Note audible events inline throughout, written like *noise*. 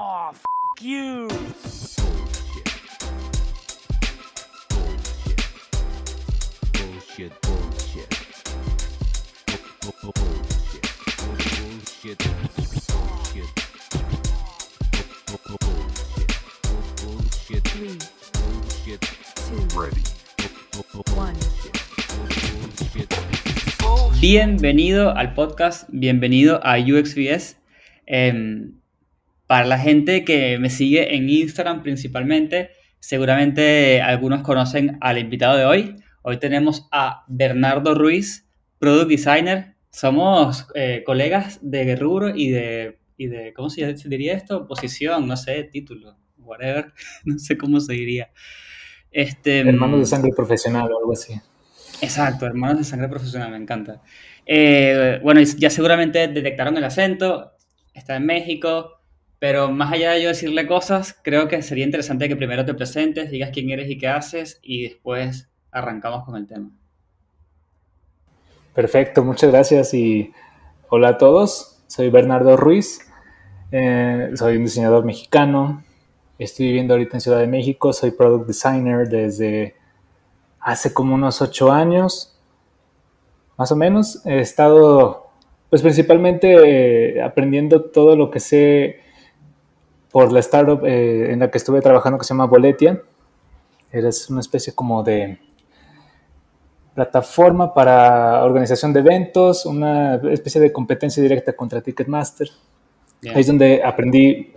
Oh, f you. Bullshit, bullshit. Bu- bu- Bullshit. Bullshit. Bullshit. Bu- bu- Bullshit. Bullshit. Three, Bullshit. two, Ready. Bu- bu- one. Bullshit. Bienvenido al podcast, bienvenido a UXVS. Em, para la gente que me sigue en Instagram principalmente, seguramente algunos conocen al invitado de hoy. Hoy tenemos a Bernardo Ruiz, Product Designer. Somos eh, colegas de rubro y de, y de, ¿cómo se diría esto? Posición, no sé, título, whatever, *laughs* no sé cómo se diría. Este, Hermanos de sangre profesional o algo así. Exacto, hermanos de sangre profesional, me encanta. Eh, bueno, ya seguramente detectaron el acento, está en México, pero más allá de yo decirle cosas, creo que sería interesante que primero te presentes, digas quién eres y qué haces, y después arrancamos con el tema. Perfecto, muchas gracias y hola a todos. Soy Bernardo Ruiz, eh, soy un diseñador mexicano. Estoy viviendo ahorita en Ciudad de México, soy product designer desde hace como unos ocho años, más o menos. He estado, pues principalmente eh, aprendiendo todo lo que sé por la startup eh, en la que estuve trabajando que se llama Boletia. Eres una especie como de plataforma para organización de eventos, una especie de competencia directa contra Ticketmaster. Bien. Ahí es donde aprendí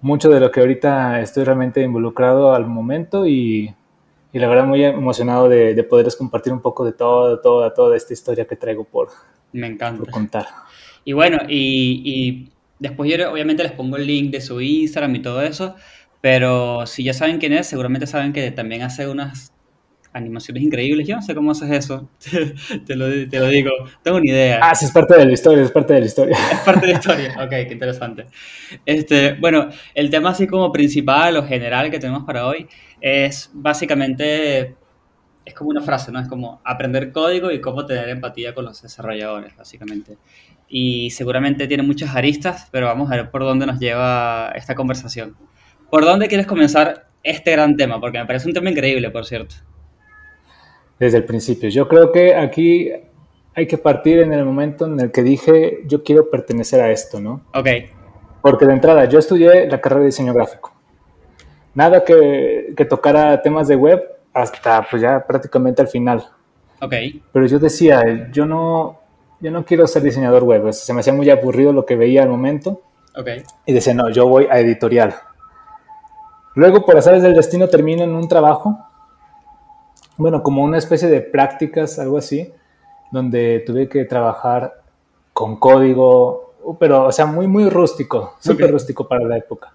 mucho de lo que ahorita estoy realmente involucrado al momento y, y la verdad muy emocionado de, de poderles compartir un poco de todo, toda, toda esta historia que traigo por, Me encanta. por contar. Y bueno, y, y después yo obviamente les pongo el link de su Instagram y todo eso, pero si ya saben quién es, seguramente saben que también hace unas animaciones increíbles. Yo no sé cómo haces eso, *laughs* te, lo, te lo digo, tengo ni idea. Ah, sí, es parte de la historia, es parte de la historia. *laughs* Es parte de la historia. Ok, qué interesante. Este, bueno, el tema así como principal o general que tenemos para hoy es básicamente, es como una frase, ¿no? Es como aprender código y cómo tener empatía con los desarrolladores, básicamente. Y seguramente tiene muchas aristas, pero vamos a ver por dónde nos lleva esta conversación. ¿Por dónde quieres comenzar este gran tema? Porque me parece un tema increíble, por cierto. Desde el principio. Yo creo que aquí hay que partir en el momento en el que dije, yo quiero pertenecer a esto, ¿no? Ok, Porque de entrada, yo estudié la carrera de diseño gráfico. Nada que, que tocara temas de web hasta pues ya prácticamente al final. ok, Pero yo decía, yo no, yo no quiero ser diseñador web. o sea, se me hacía muy aburrido lo que veía al momento. ok, Y decía, no, yo voy a editorial. Luego, por azares del destino, termino en un trabajo, bueno, como una especie de prácticas, algo así, donde tuve que trabajar con código, pero, o sea, muy, muy rústico, súper rústico para la época.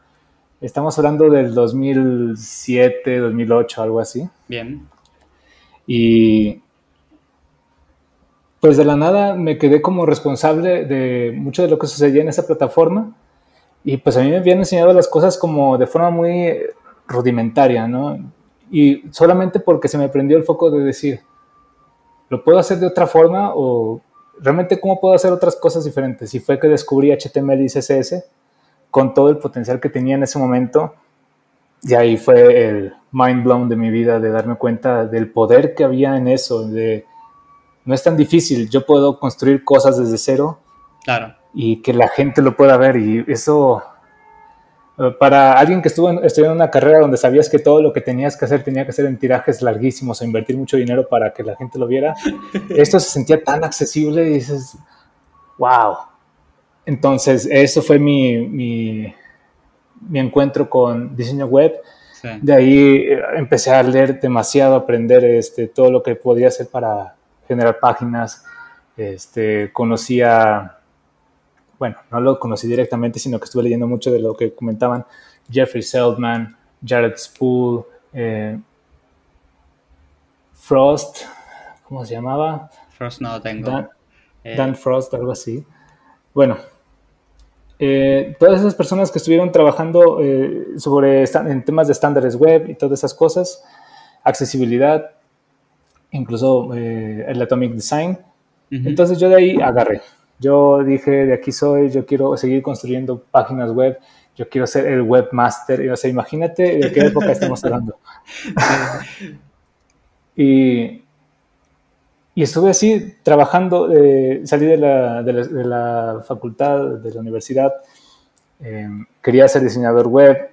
Estamos hablando del 2007, 2008, algo así. bien, Y pues de la nada me quedé como responsable de mucho de lo que sucedía en esa plataforma. Y pues a mí me habían enseñado las cosas como de forma muy rudimentaria, ¿no? Y solamente porque se me prendió el foco de decir, ¿lo puedo hacer de otra forma o realmente cómo puedo hacer otras cosas diferentes? Y fue que descubrí HTML y CSS con todo el potencial que tenía en ese momento. Y ahí fue el mind blown de mi vida, de darme cuenta del poder que había en eso, de no es tan difícil, yo puedo construir cosas desde cero claro, y que la gente lo pueda ver y eso para alguien que estuvo en- estudiando una carrera donde sabías que todo lo que tenías que hacer tenía que ser en tirajes larguísimos o invertir mucho dinero para que la gente lo viera, *laughs* esto se sentía tan accesible y dices, wow. Entonces, eso fue mi, mi, mi encuentro con diseño web. sí, De ahí eh, empecé a leer demasiado, aprender este, todo lo que podía hacer para generar páginas. Este, conocía, bueno, no lo conocí directamente, sino que estuve leyendo mucho de lo que comentaban Jeffrey Seldman, Jared Spool, eh, Frost, ¿cómo se llamaba? first no lo tengo. Dan, Eh, Dan Frost, algo así. Bueno, eh, todas esas personas que estuvieron trabajando eh, sobre en temas de estándares web y todas esas cosas, accesibilidad, incluso eh, el Atomic Design. ujú. Entonces yo de ahí agarré. Yo dije, de aquí soy, yo quiero seguir construyendo páginas web yo quiero ser el webmaster. O sea, imagínate de qué época estamos hablando. *laughs* y, y estuve así trabajando, eh, salí de la, de, la, facultad, de la universidad, eh, quería ser diseñador web,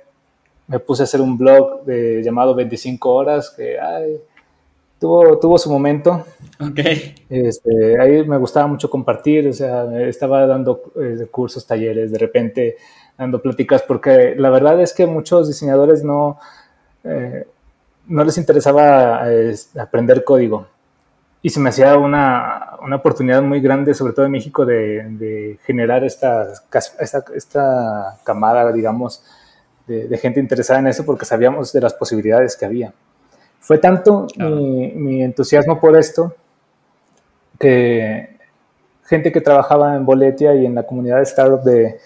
me puse a hacer un blog de, llamado 25 horas, que tuvo, tuvo su momento. Okay. Este, ahí me gustaba mucho compartir, o sea, estaba dando eh, cursos, talleres, de repente dando pláticas, porque la verdad es que muchos diseñadores no, no les interesaba aprender código y se me hacía una, una, oportunidad muy grande, sobre todo en México, de, de generar esta, esta, esta, camada, digamos, de, de, gente interesada en eso porque sabíamos de las posibilidades que había. Fue tanto mi, mi, entusiasmo por esto que gente que trabajaba en Boletia y en la comunidad de startup de,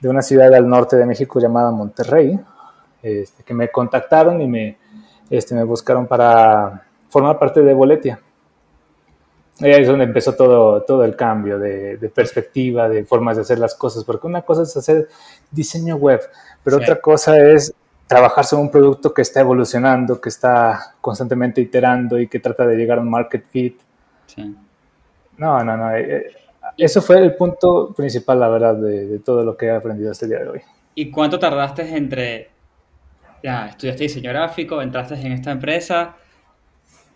de una ciudad al norte de México llamada Monterrey, este, que me contactaron y me, este, me buscaron para formar parte de Boletia. Ahí es donde empezó todo, todo el cambio de, perspectiva, de formas de hacer las cosas, porque una cosa es hacer diseño web, pero otra cosa es trabajar sobre un producto que está evolucionando, que está constantemente iterando y que trata de llegar a un market fit. Sí. No, no, no. Eh, eh, eso fue el punto principal, la verdad, de, de, todo lo que he aprendido este día de hoy. ¿Y cuánto tardaste entre, ya, estudiaste diseño gráfico, entraste en esta empresa,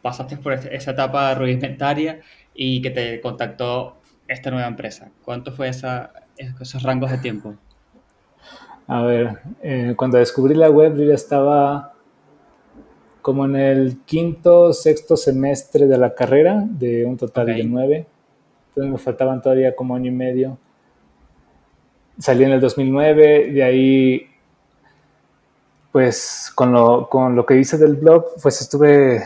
pasaste por este, esa etapa rudimentaria y que te contactó esta nueva empresa. ¿Cuánto fue esa, esos rangos de tiempo? A ver, eh, cuando descubrí la web yo ya estaba como en el quinto, sexto semestre de la carrera, de un total de nueve. Entonces me faltaban todavía como año y medio. Salí en el 2009, de ahí, pues con lo, con lo que hice del blog, pues estuve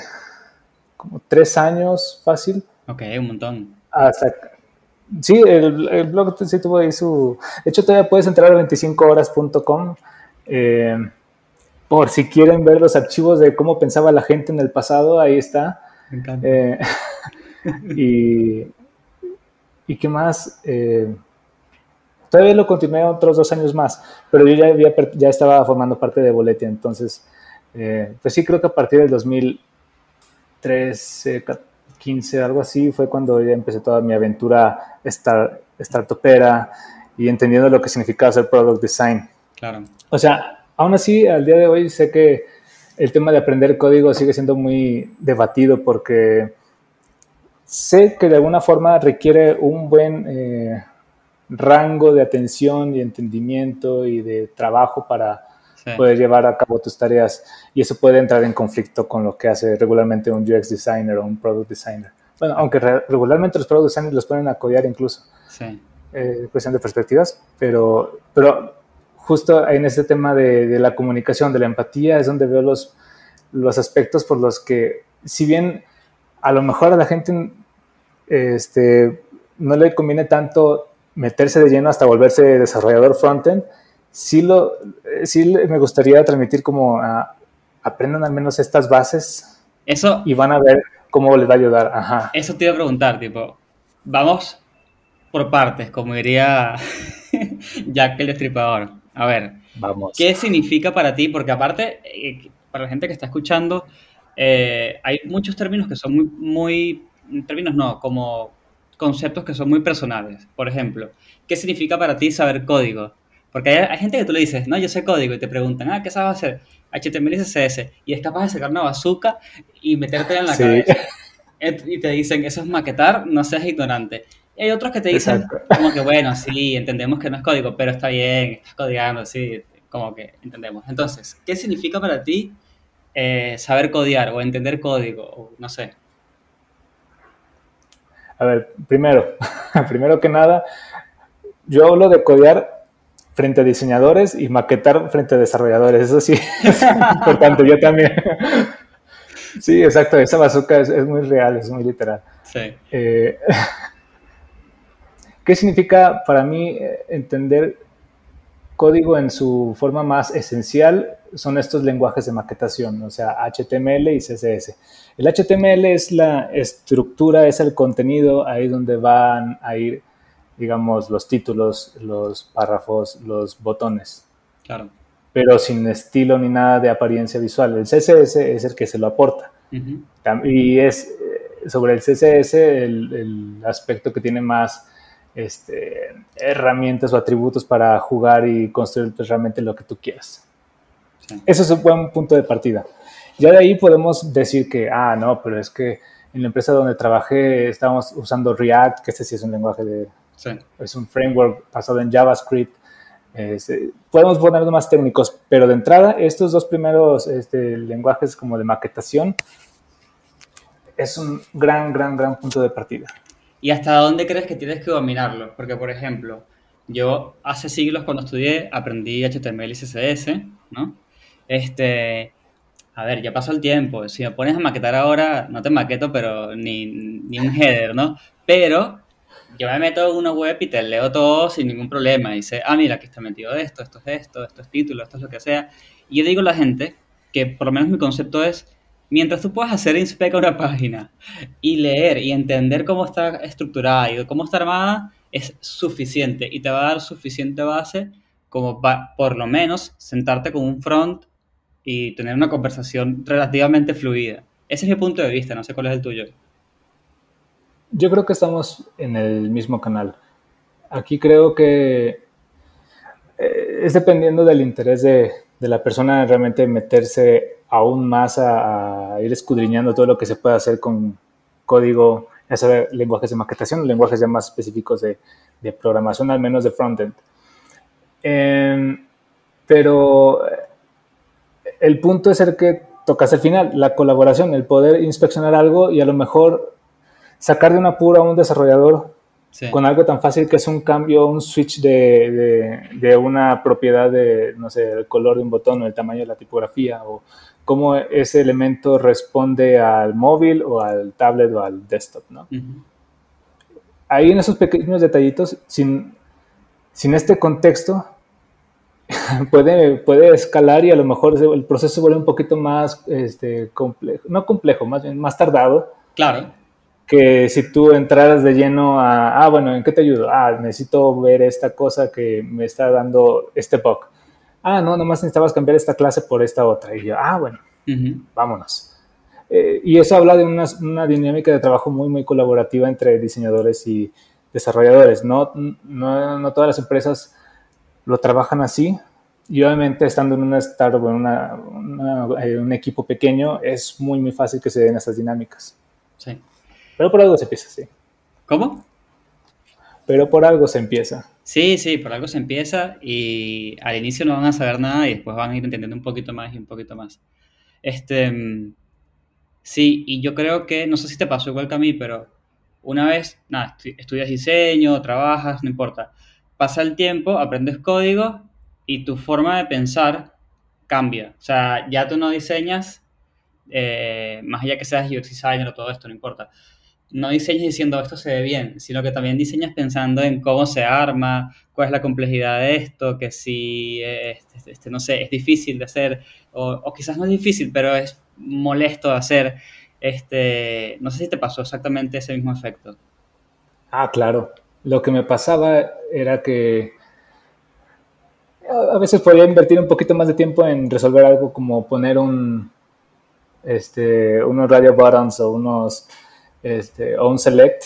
como tres años fácil. Ok, un montón. Hasta, sí, el, blog sí tuvo ahí su... De hecho, todavía puedes entrar a 25horas.com eh, por si quieren ver los archivos de cómo pensaba la gente en el pasado, ahí está. Me encanta. Eh, *laughs* y, y qué más... Eh, todavía lo continué otros dos años más, pero yo ya, había, ya estaba formando parte de Boletia, entonces, pues sí creo que a partir del 2000 13, 15, algo así, fue cuando ya empecé toda mi aventura estar startupera y entendiendo lo que significaba hacer product design. Claro. O sea, aún así, al día de hoy sé que el tema de aprender código sigue siendo muy debatido porque sé que de alguna forma requiere un buen eh, rango de atención y entendimiento y de trabajo para poder llevar a cabo tus tareas y eso puede entrar en conflicto con lo que hace regularmente un UX designer o un product designer. Bueno, aunque regularmente los product designers los ponen a codear incluso. Sí. Eh, cuestión de perspectivas, pero, pero justo en este tema de, de, la comunicación, de la empatía, es donde veo los, los aspectos por los que, si bien a lo mejor a la gente este, no le conviene tanto meterse de lleno hasta volverse desarrollador frontend, sí, lo, eh, sí me gustaría transmitir como aprendan al menos estas bases eso, y van a ver cómo les va a ayudar. Ajá. Eso te iba a preguntar, tipo, vamos por partes, como diría *laughs* Jack el Destripador. A ver, vamos. ¿qué significa para ti? Porque aparte, eh, para la gente que está escuchando, eh, hay muchos términos que son muy, muy, términos no, como conceptos que son muy personales. Por ejemplo, ¿qué significa para ti saber código? Porque hay, gente que tú le dices, no, yo sé código, y te preguntan, ah, ¿qué sabes hacer? HTML y CSS. Y es capaz de sacar una bazooka y meterte en la cabeza. Y te dicen, eso es maquetar, no seas ignorante. Y hay otros que te dicen, como que bueno, sí, entendemos que no es código, pero está bien, estás codiando, sí, como que entendemos. Entonces, ¿qué significa para ti eh, saber codear o entender código? O, no sé. A ver, primero, *laughs* primero que nada, yo hablo de codear frente a diseñadores y maquetar frente a desarrolladores. Eso sí *laughs* es importante, yo también. Sí, exacto, esa bazooka es, muy real, es muy literal. Sí. Eh, *laughs* ¿Qué significa para mí eh, entender código en su forma más esencial? Son estos lenguajes de maquetación, o sea, HTML y CSS. El HTML es la estructura, es el contenido, ahí donde van a ir digamos, los títulos, los párrafos, los botones. Claro. pero sin estilo ni nada de apariencia visual. El CSS es el que se lo aporta. Ujú. Tam- Y es eh, sobre el CSS el, el aspecto que tiene más este, herramientas o atributos para jugar y construir pues, realmente lo que tú quieras. Sí. Ese es un buen punto de partida. Ya de ahí podemos decir que, ah, no, pero es que en la empresa donde trabajé estábamos usando React, que este sí es un lenguaje de, Sí. es un framework basado en JavaScript. Este, podemos ponernos más técnicos, pero de entrada, estos dos primeros este, lenguajes como de maquetación es un gran, gran, gran punto de partida. ¿Y hasta dónde crees que tienes que dominarlo? Porque, por ejemplo, yo hace siglos cuando estudié aprendí HTML y CSS, ¿no? Este, a ver, ya pasó el tiempo. Si me pones a maquetar ahora, no te maqueto, pero ni, ni un header, ¿no? Pero yo me meto en una web y te leo todo sin ningún problema. Y dice, ah, mira, aquí está metido esto, esto es esto, esto es título, esto es lo que sea. Y yo digo a la gente que, por lo menos mi concepto es, mientras tú puedas hacer inspect a una página y leer y entender cómo está estructurada y cómo está armada, es suficiente y te va a dar suficiente base como para, por lo menos, sentarte con un front y tener una conversación relativamente fluida. Ese es mi punto de vista, no sé cuál es el tuyo. Yo creo que estamos en el mismo canal. Aquí creo que eh, es dependiendo del interés de, de la persona realmente meterse aún más a, a ir escudriñando todo lo que se puede hacer con código, ya sea lenguajes de maquetación, lenguajes ya más específicos de, de programación, al menos de frontend. Eh, pero el punto es el que tocas al final, la colaboración, el poder inspeccionar algo y a lo mejor sacar de un apuro a un desarrollador Sí. con algo tan fácil que es un cambio, un switch de, de, de, una propiedad de, no sé, el color de un botón o el tamaño de la tipografía o cómo ese elemento responde al móvil o al tablet o al desktop, ¿no? Uh -huh. Ahí en esos pequeños detallitos, sin, sin este contexto, *laughs* puede, puede escalar y a lo mejor el proceso vuelve un poquito más este, complejo, no complejo, más bien más tardado. Claro que si tú entraras de lleno a, ah, bueno, ¿en qué te ayudo? Ah, necesito ver esta cosa que me está dando este bug. Ah, no, nomás necesitabas cambiar esta clase por esta otra. Y yo, ah, bueno, uh -huh. vámonos. Eh, y eso habla de una, una, dinámica de trabajo muy, muy colaborativa entre diseñadores y desarrolladores. No, no, no todas las empresas lo trabajan así. Y obviamente estando en una startup en una, una, eh, un equipo pequeño, es muy, muy fácil que se den esas dinámicas. Sí. Pero por algo se empieza, sí. ¿Cómo? Pero por algo se empieza. Sí, sí, por algo se empieza y al inicio no van a saber nada y después van a ir entendiendo un poquito más y un poquito más. Este, sí, y yo creo que, no sé si te pasó igual que a mí, pero una vez, nada, estudias diseño, trabajas, no importa. Pasa el tiempo, aprendes código y tu forma de pensar cambia. O sea, ya tú no diseñas, eh, más allá que seas UX designer o todo esto, no importa no diseñas diciendo esto se ve bien, sino que también diseñas pensando en cómo se arma, cuál es la complejidad de esto, que si, este, este, no sé, es difícil de hacer, o, o, quizás no es difícil, pero es molesto de hacer. Este, no sé si te pasó exactamente ese mismo efecto. Ah, claro. Lo que me pasaba era que a veces podía invertir un poquito más de tiempo en resolver algo como poner un, este, unos radio buttons o unos este, o un select,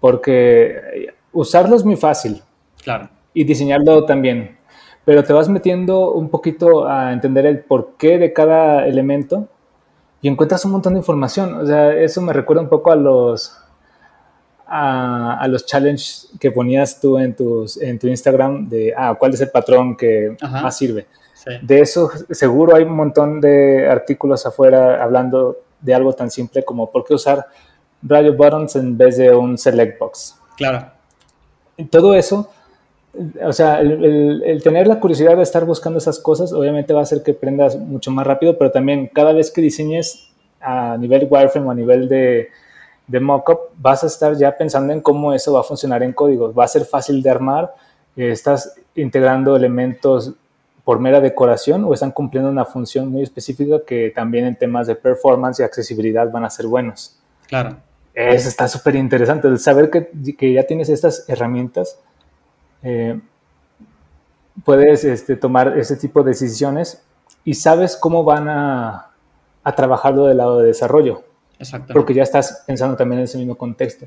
porque usarlo es muy fácil. Claro. Y diseñarlo también. Pero te vas metiendo un poquito a entender el porqué de cada elemento y encuentras un montón de información. O sea, eso me recuerda un poco a los a, a los challenges que ponías tú en, tus, en tu Instagram de ah, cuál es el patrón que Ajá. más sirve. Sí. De eso seguro hay un montón de artículos afuera hablando de algo tan simple como por qué usar radio buttons en vez de un select box. Claro. Todo eso, o sea, el, el, el, tener la curiosidad de estar buscando esas cosas obviamente va a hacer que aprendas mucho más rápido, pero también cada vez que diseñes a nivel wireframe o a nivel de, de mockup, vas a estar ya pensando en cómo eso va a funcionar en código. Va a ser fácil de armar, eh, estás integrando elementos por mera decoración o están cumpliendo una función muy específica que también en temas de performance y accesibilidad van a ser buenos. Claro. Eso está súper interesante. El saber que, que, ya tienes estas herramientas eh, puedes este, tomar ese tipo de decisiones y sabes cómo van a, a trabajarlo del lado de desarrollo. Exacto. Porque ya estás pensando también en ese mismo contexto.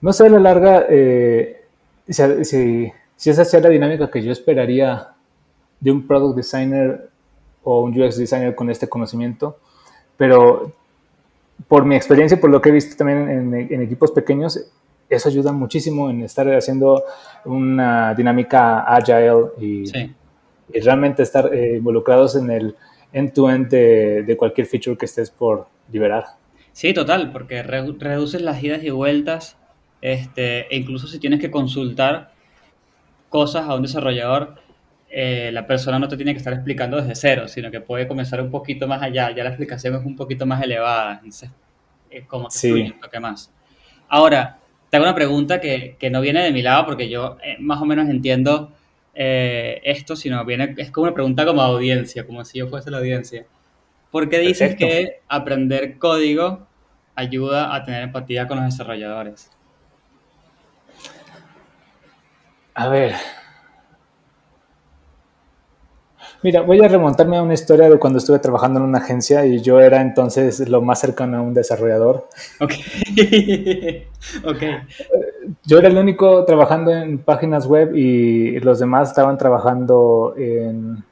No sé a la larga eh, si, si, si esa sea la dinámica que yo esperaría de un product designer o un UX designer con este conocimiento, pero por mi experiencia, por lo que he visto también en, en equipos pequeños, eso ayuda muchísimo en estar haciendo una dinámica agile y, Sí. y realmente estar eh, involucrados en el end-to-end de, de cualquier feature que estés por liberar. Sí, total, porque re- reduces las idas y vueltas, este, e incluso si tienes que consultar cosas a un desarrollador, eh, la persona no te tiene que estar explicando desde cero, sino que puede comenzar un poquito más allá, ya la explicación es un poquito más elevada, entonces es como que Sí. toque más. Ahora, te hago una pregunta que, que no viene de mi lado, porque yo eh, más o menos entiendo eh, esto, sino viene, es como una pregunta como audiencia, como si yo fuese la audiencia. ¿Por qué dices Perfecto. que aprender código ayuda a tener empatía con los desarrolladores? A ver. Mira, voy a remontarme a una historia de cuando estuve trabajando en una agencia y yo era entonces lo más cercano a un desarrollador. Ok. *laughs* ok. Yo era el único trabajando en páginas web y los demás estaban trabajando en,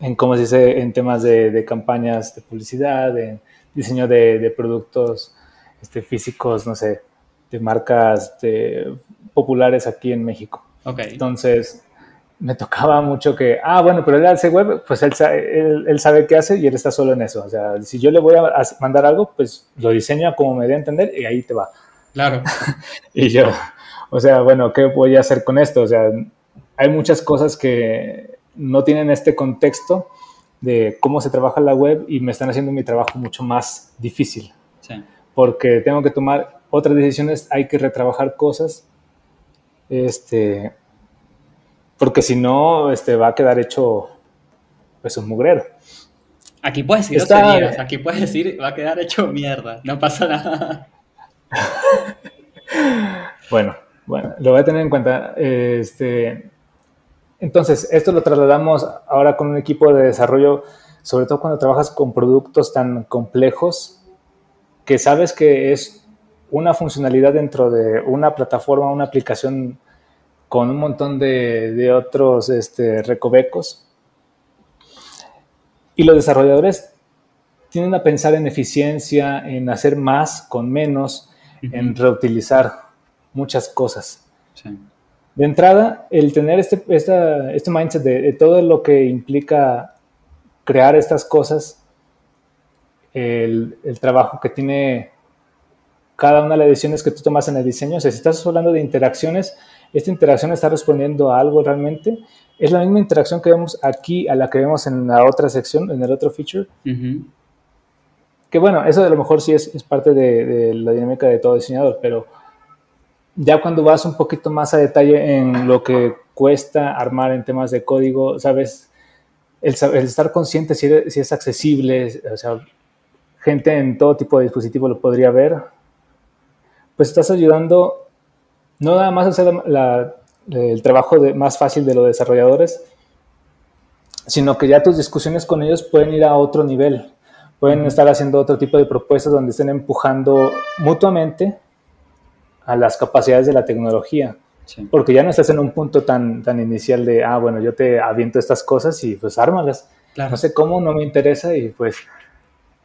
en ¿cómo se dice?, en temas de, de campañas de publicidad, en diseño de, de productos este, físicos, no sé, de marcas de- populares aquí en México. Ok. Entonces, me tocaba mucho que, ah, bueno, pero él hace web, pues él, él, él sabe qué hace y él está solo en eso. O sea, si yo le voy a mandar algo, pues lo diseña como me dé a entender y ahí te va. Claro. *laughs* Y yo, o sea, bueno, ¿qué voy a hacer con esto? O sea, hay muchas cosas que no tienen este contexto de cómo se trabaja la web y me están haciendo mi trabajo mucho más difícil Sí. porque tengo que tomar otras decisiones, hay que retrabajar cosas, este, porque si no, este, va a quedar hecho pues un mugrero. Aquí puedes decir Está- groserías, aquí puedes decir, va a quedar hecho mierda, no pasa nada. *laughs* Bueno, bueno, lo voy a tener en cuenta. Este, entonces, esto lo trasladamos ahora con un equipo de desarrollo, sobre todo cuando trabajas con productos tan complejos que sabes que es una funcionalidad dentro de una plataforma, una aplicación con un montón de, de otros este, recovecos. Y los desarrolladores tienden a pensar en eficiencia, en hacer más con menos, en reutilizar muchas cosas. Sí. De entrada, el tener este, esta, este mindset de, de todo lo que implica crear estas cosas, el, el trabajo que tiene cada una de las decisiones que tú tomas en el diseño, o sea, si estás hablando de interacciones, esta interacción está respondiendo a algo realmente, es la misma interacción que vemos aquí a la que vemos en la otra sección, en el otro feature, que bueno, eso a lo mejor sí es, es parte de, de la dinámica de todo diseñador, pero ya cuando vas un poquito más a detalle en lo que cuesta armar en temas de código, sabes, el, estar consciente si, si es accesible, o sea, gente en todo tipo de dispositivo lo podría ver, pues estás ayudando no nada más hacer la- el trabajo de- más fácil de los desarrolladores, sino que ya tus discusiones con ellos pueden ir a otro nivel. Pueden estar haciendo otro tipo de propuestas donde estén empujando mutuamente a las capacidades de la tecnología. Sí. Porque ya no estás en un punto tan, tan inicial de, ah, bueno, yo te aviento estas cosas y pues ármalas. Claro. No sé cómo, no me interesa y pues...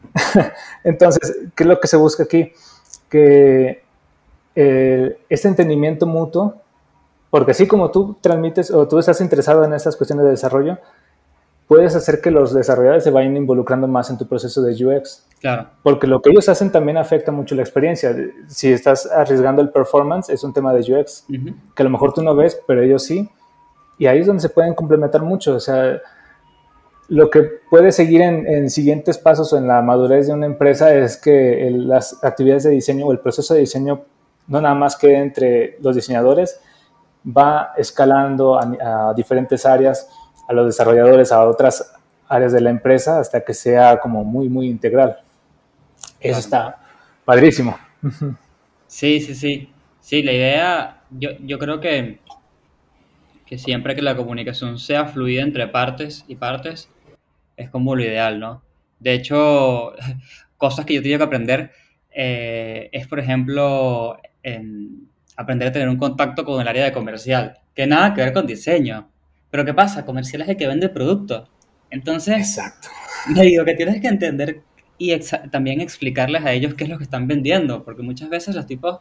*laughs* Entonces, ¿qué es lo que se busca aquí? Que eh, este entendimiento mutuo, porque así como tú transmites o tú estás interesado en estas cuestiones de desarrollo, puedes hacer que los desarrolladores se vayan involucrando más en tu proceso de UX. Claro. Porque lo que ellos hacen también afecta mucho la experiencia. Si estás arriesgando el performance, es un tema de UX, Ujú. que a lo mejor tú no ves, pero ellos sí. Y ahí es donde se pueden complementar mucho. O sea, lo que puede seguir en, en siguientes pasos o en la madurez de una empresa es que el- las actividades de diseño o el proceso de diseño no nada más quede entre los diseñadores, va escalando a, a diferentes áreas, a los desarrolladores, a otras áreas de la empresa, hasta que sea como muy, muy integral. Eso está padrísimo. Sí, sí, sí. Sí, la idea, yo, yo creo que que siempre que la comunicación sea fluida entre partes y partes, es como lo ideal, ¿no? De hecho, *laughs* cosas que yo tengo que aprender eh, es, por ejemplo, aprender a tener un contacto con el área de comercial, que nada que ver con diseño. Pero ¿qué pasa? Comercial es el que vende el producto. Entonces, Exacto. le digo que tienes que entender y también explicarles a ellos qué es lo que están vendiendo, porque muchas veces los tipos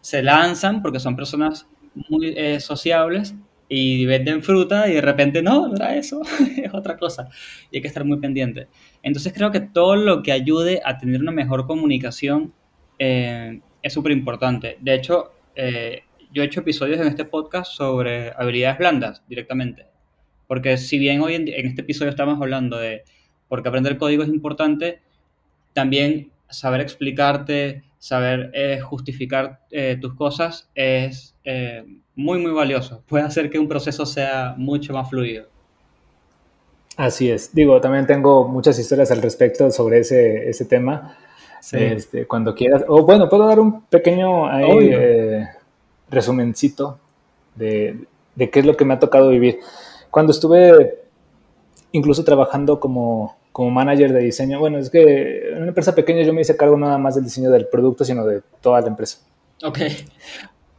se lanzan porque son personas muy eh, sociables y venden fruta y de repente no, no era eso, *laughs* es otra cosa. Y hay que estar muy pendiente. Entonces creo que todo lo que ayude a tener una mejor comunicación eh, es súper importante. De hecho, eh, yo he hecho episodios en este podcast sobre habilidades blandas directamente. Porque si bien hoy en, este episodio estamos hablando de por qué aprender código es importante, también saber explicarte, saber eh, justificar tus cosas es muy, muy valioso. Puede hacer que un proceso sea mucho más fluido. Así es. Digo, también tengo muchas historias al respecto sobre ese, ese tema. Este, cuando quieras. O bueno, puedo dar un pequeño eh, resumencito de, de, qué es lo que me ha tocado vivir. Cuando estuve incluso trabajando como, como manager de diseño, bueno, es que en una empresa pequeña yo me hice cargo nada más del diseño del producto, sino de toda la empresa. Ok.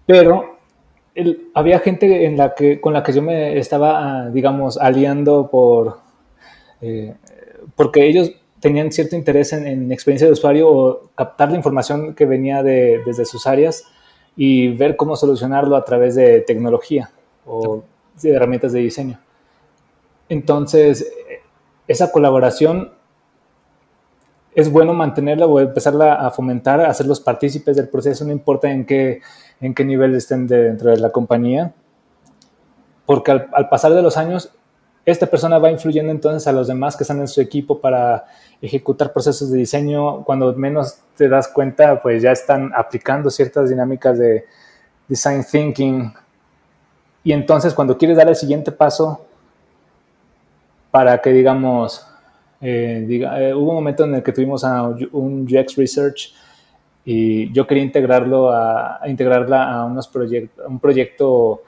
Pero había gente en la que, con la que yo me estaba, digamos, aliando por, eh, porque ellos tenían cierto interés en, experiencia de usuario o captar la información que venía de, desde sus áreas y ver cómo solucionarlo a través de tecnología o de herramientas de diseño. Entonces, esa colaboración es bueno mantenerla o empezarla a fomentar, a hacerlos partícipes del proceso, no importa en qué, en qué nivel estén dentro de la compañía, porque al, pasar de los años, esta persona va influyendo entonces a los demás que están en su equipo para ejecutar procesos de diseño. Cuando menos te das cuenta, pues ya están aplicando ciertas dinámicas de design thinking. Y entonces cuando quieres dar el siguiente paso para que digamos, eh, diga, eh, hubo un momento en el que tuvimos a un UX Research y yo quería integrarlo a, integrarla a unos un proyecto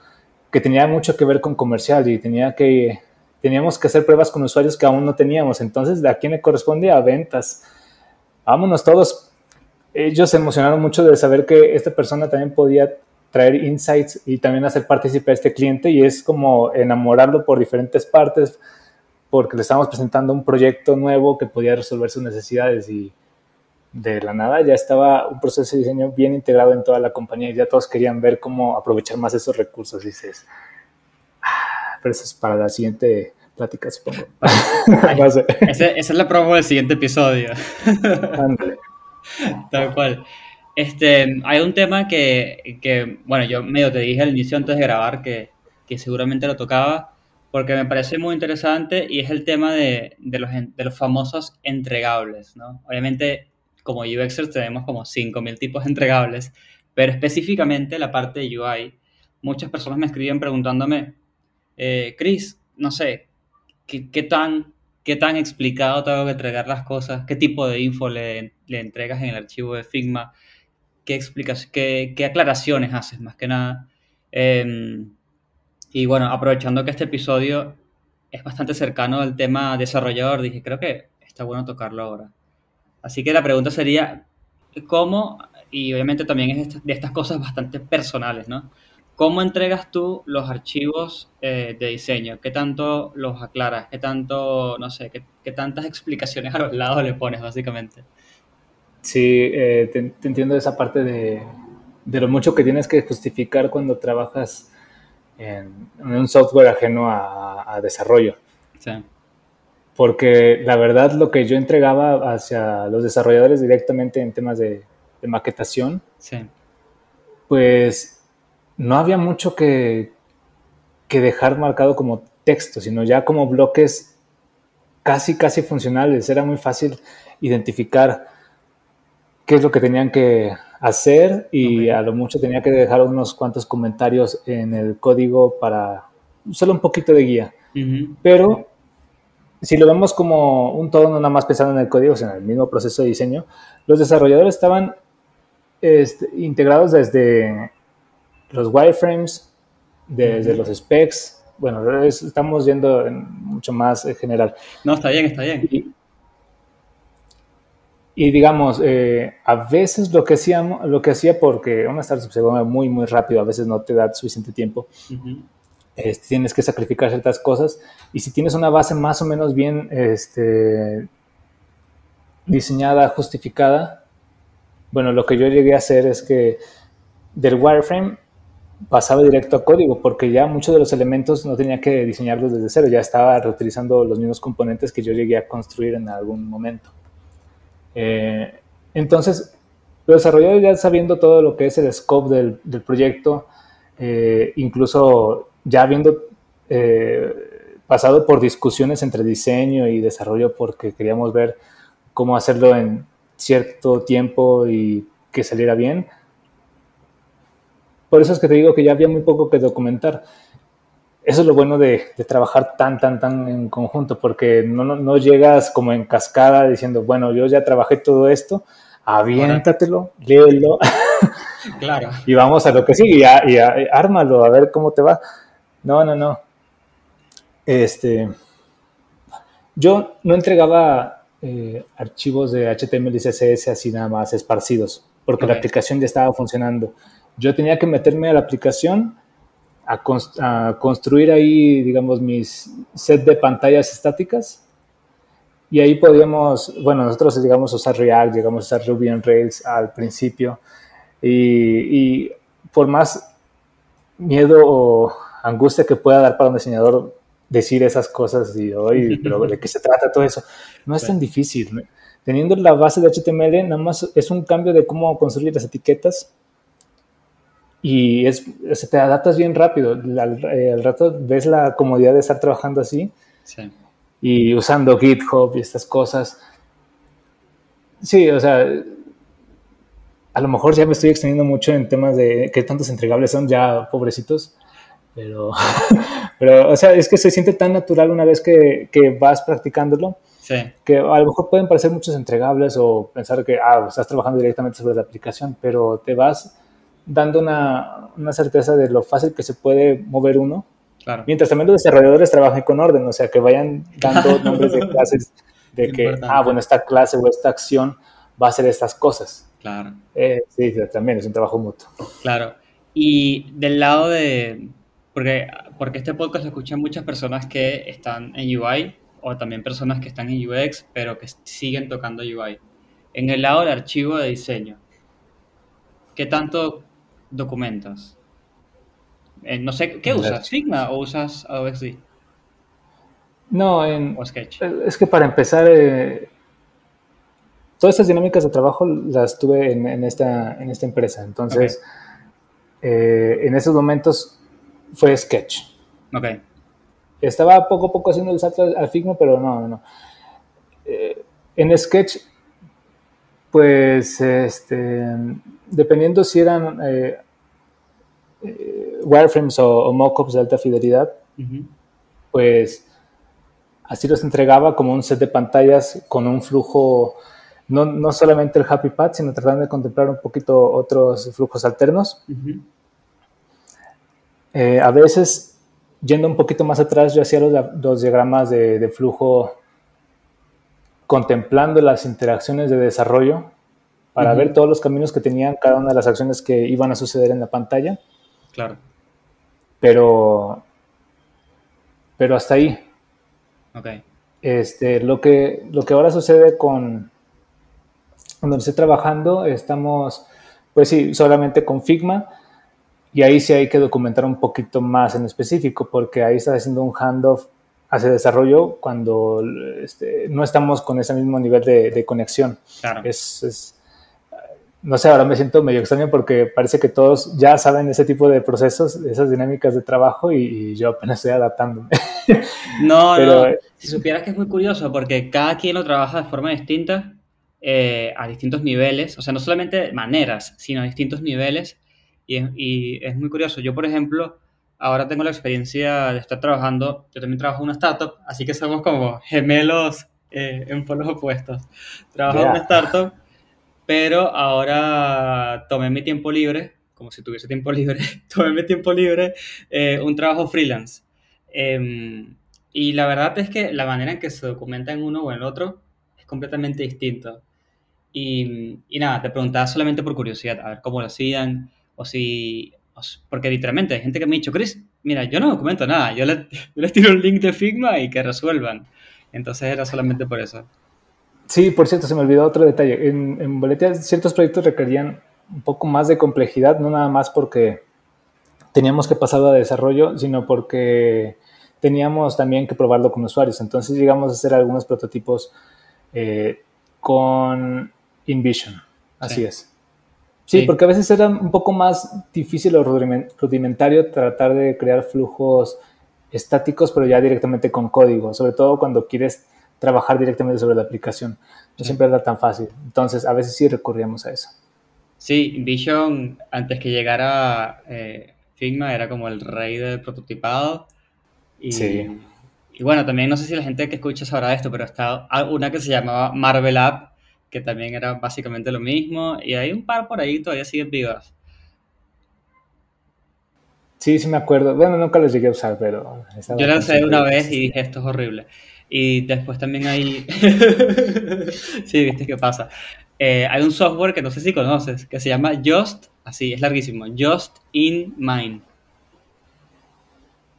que tenía mucho que ver con comercial y tenía que, teníamos que hacer pruebas con usuarios que aún no teníamos. Entonces, ¿de a quién le corresponde? A ventas. Vámonos todos. Ellos se emocionaron mucho de saber que esta persona también podía traer insights y también hacer partícipe a este cliente y es como enamorarlo por diferentes partes porque le estamos presentando un proyecto nuevo que podía resolver sus necesidades y de la nada ya estaba un proceso de diseño bien integrado en toda la compañía y ya todos querían ver cómo aprovechar más esos recursos. Dices, pero eso es para la siguiente plática, supongo. *laughs* esa es la promo del siguiente episodio. *laughs* Tal cual. Este, hay un tema que, que, bueno, yo medio te dije al inicio antes de grabar que, que seguramente lo tocaba, porque me parece muy interesante y es el tema de, de, los, de los, famosos entregables, ¿no? Obviamente, como UXers tenemos como 5.000 tipos de entregables, pero específicamente la parte de UI, muchas personas me escriben preguntándome, eh, Chris, no sé, ¿qué, ¿qué, tan, ¿qué tan explicado tengo que entregar las cosas? ¿Qué tipo de info le, le entregas en el archivo de Figma? ¿Qué, explicas, qué, qué aclaraciones haces más que nada? Eh, y bueno, aprovechando que este episodio es bastante cercano al tema desarrollador, dije, creo que está bueno tocarlo ahora. Así que la pregunta sería, ¿cómo, y obviamente también es de estas cosas bastante personales, ¿no? ¿Cómo entregas tú los archivos eh, de diseño? ¿Qué tanto los aclaras? ¿Qué tanto, no sé, qué, tantas explicaciones a los lados le pones, básicamente? Sí, eh, te, entiendo esa parte de, de, lo mucho que tienes que justificar cuando trabajas en, un software ajeno a, desarrollo. Porque la verdad lo que yo entregaba hacia los desarrolladores directamente en temas de, maquetación, pues no había mucho que, que dejar marcado como texto, sino ya como bloques casi, casi funcionales. Era muy fácil identificar qué es lo que tenían que hacer y a lo mucho tenía que dejar unos cuantos comentarios en el código para solo un poquito de guía. Pero si lo vemos como un todo, no nada más pensando en el código, sino en el mismo proceso de diseño, los desarrolladores estaban este, integrados desde los wireframes, desde los specs. Bueno, es- estamos yendo en mucho más eh, general. No, está bien, está bien. Y, y digamos, eh, a veces lo que, hacíamos, lo que hacía, porque una startup se mueve muy, muy rápido, a veces no te da suficiente tiempo, Ujú. este, tienes que sacrificar ciertas cosas. Y si tienes una base más o menos bien este, diseñada, justificada, bueno, lo que yo llegué a hacer es que del wireframe pasaba directo a código, porque ya muchos de los elementos no tenía que diseñarlos desde cero, ya estaba reutilizando los mismos componentes que yo llegué a construir en algún momento. Eh, entonces, los desarrolladores ya sabiendo todo lo que es el scope del, del proyecto, eh, incluso ya habiendo eh, pasado por discusiones entre diseño y desarrollo porque queríamos ver cómo hacerlo en cierto tiempo y que saliera bien. Por eso es que te digo que ya había muy poco que documentar. Eso es lo bueno de, de trabajar tan, tan, tan en conjunto, porque no, no, no, llegas como en cascada diciendo, bueno, yo ya trabajé todo esto, aviéntatelo, léelo. *laughs* *laughs* Claro. y vamos a lo que sigue, y, a, y, a, y ármalo, a ver cómo te va. No, no, no. Este, yo no entregaba eh, archivos de HTML y CSS así nada más esparcidos, porque okay. la aplicación ya estaba funcionando. Yo tenía que meterme a la aplicación, a, const a, construir ahí, digamos, mis set de pantallas estáticas. Y ahí podíamos, bueno, nosotros llegamos a usar React, llegamos a usar Ruby on Rails al principio. Y, y por más miedo o angustia que pueda dar para un diseñador decir esas cosas y, *laughs* pero ¿de qué se trata todo eso? No es tan difícil. Teniendo la base de HTML, nada más es un cambio de cómo construir las etiquetas y es, se te adaptas bien rápido. Al, eh, al, rato ves la comodidad de estar trabajando así sí. y usando GitHub y estas cosas. Sí, o sea, a lo mejor ya me estoy extendiendo mucho en temas de qué tantos entregables son ya pobrecitos, pero, *laughs* pero o sea, es que se siente tan natural una vez que, que vas practicándolo. Sí. Que a lo mejor pueden parecer muchos entregables o pensar que ah, estás trabajando directamente sobre la aplicación, pero te vas dando una, una, certeza de lo fácil que se puede mover uno. Claro. Mientras también los desarrolladores trabajen con orden, o sea, que vayan dando *laughs* nombres de clases de que, Importante. ah, bueno, esta clase o esta acción va a hacer estas cosas. Claro. Eh, sí, también es un trabajo mutuo. Claro. Y del lado de, porque, porque este podcast lo escuchan muchas personas que están en UI o también personas que están en UX, pero que siguen tocando UI. En el lado del archivo de diseño, ¿qué tanto documentas? Eh, no sé, ¿qué usas? ¿Figma o usas Adobe XD? No, en, o Sketch. es que para empezar, eh, todas estas dinámicas de trabajo las tuve en, en, esta, en esta empresa. Entonces, okay. eh, en esos momentos fue Sketch. Ok. Estaba poco a poco haciendo el salto al Figma, pero no, no. no. Eh, en Sketch, pues, este, dependiendo si eran eh, eh, wireframes o, o mockups de alta fidelidad, uh -huh. pues así los entregaba como un set de pantallas con un flujo, no, no solamente el Happy Path, sino tratando de contemplar un poquito otros flujos alternos. Uh -huh. eh, a veces, yendo un poquito más atrás, yo hacía los, los diagramas de, de, flujo contemplando las interacciones de desarrollo para uh -huh. ver todos los caminos que tenían cada una de las acciones que iban a suceder en la pantalla. Claro. Pero, pero hasta ahí. Okay. Este, lo, que, lo que ahora sucede con donde estoy trabajando, estamos, pues sí, solamente con Figma y ahí sí hay que documentar un poquito más en específico porque ahí está haciendo un handoff hacia desarrollo cuando este, no estamos con ese mismo nivel de, de conexión. Claro. Es, es, no sé, ahora me siento medio extraño porque parece que todos ya saben ese tipo de procesos, esas dinámicas de trabajo y, y yo apenas estoy adaptándome. *laughs* No, Pero, no, si supieras que es muy curioso porque cada quien lo trabaja de forma distinta, eh, a distintos niveles, o sea, no solamente maneras, sino a distintos niveles y es, y es muy curioso. Yo, por ejemplo, ahora tengo la experiencia de estar trabajando, yo también trabajo en una startup, así que somos como gemelos eh, en polos opuestos. Trabajo yeah. en una startup pero ahora tomé mi tiempo libre, como si tuviese tiempo libre, *laughs* tomarme tiempo libre, eh, un trabajo freelance. Em, y la verdad es que la manera en que se documenta en uno o en el otro es completamente distinto. Y, y nada, te preguntaba solamente por curiosidad, a ver cómo lo hacían, o si, porque literalmente hay gente que me ha dicho, Chris, mira, yo no documento nada, yo, *laughs* yo les tiro un link de Figma y que resuelvan. Entonces era solamente por eso. Sí, por cierto, se me olvidó otro detalle. En, en Boletia ciertos proyectos requerían un poco más de complejidad, no nada más porque teníamos que pasarlo a desarrollo, sino porque teníamos también que probarlo con usuarios. Entonces llegamos a hacer algunos prototipos eh, con InVision. Así Sí. es. Sí, Sí. porque a veces era un poco más difícil o rudimen- rudimentario tratar de crear flujos estáticos, pero ya directamente con código, sobre todo cuando quieres trabajar directamente sobre la aplicación. No siempre era tan fácil. Entonces, a veces sí recurríamos a eso. Sí, Vision, antes que llegara eh, Figma, era como el rey del prototipado. Y, Sí. y bueno, también no sé si la gente que escucha sabrá de esto, pero está una que se llamaba Marvel App, que también era básicamente lo mismo. Y hay un par por ahí todavía siguen vivas. Sí, sí me acuerdo. Bueno, nunca los llegué a usar, pero... Yo lancé una vez y dije, esto es horrible. Y después también hay... *laughs* sí, viste qué pasa. Eh, hay un software que no sé si conoces, que se llama Just, así, es larguísimo, Just in Mind.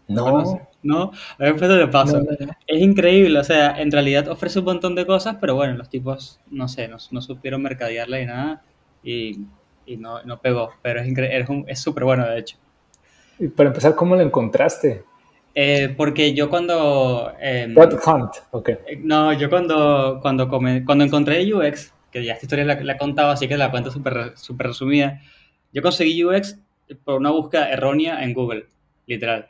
No, ¿No? A ver, pues te lo paso. no, no, no. Es increíble, o sea, en realidad ofrece un montón de cosas, pero bueno, los tipos, no sé, no, no supieron mercadearla y nada, y, y no, no pegó, pero es incre- es es súper bueno, de hecho. Y para empezar, ¿cómo lo encontraste? Eh, porque yo cuando... Dot Hunt, ok. Eh, No, yo cuando, cuando, come- cuando encontré UX, que ya esta historia la, la he contado, así que la cuento súper súper resumida, yo conseguí UX por una búsqueda errónea en Google, literal.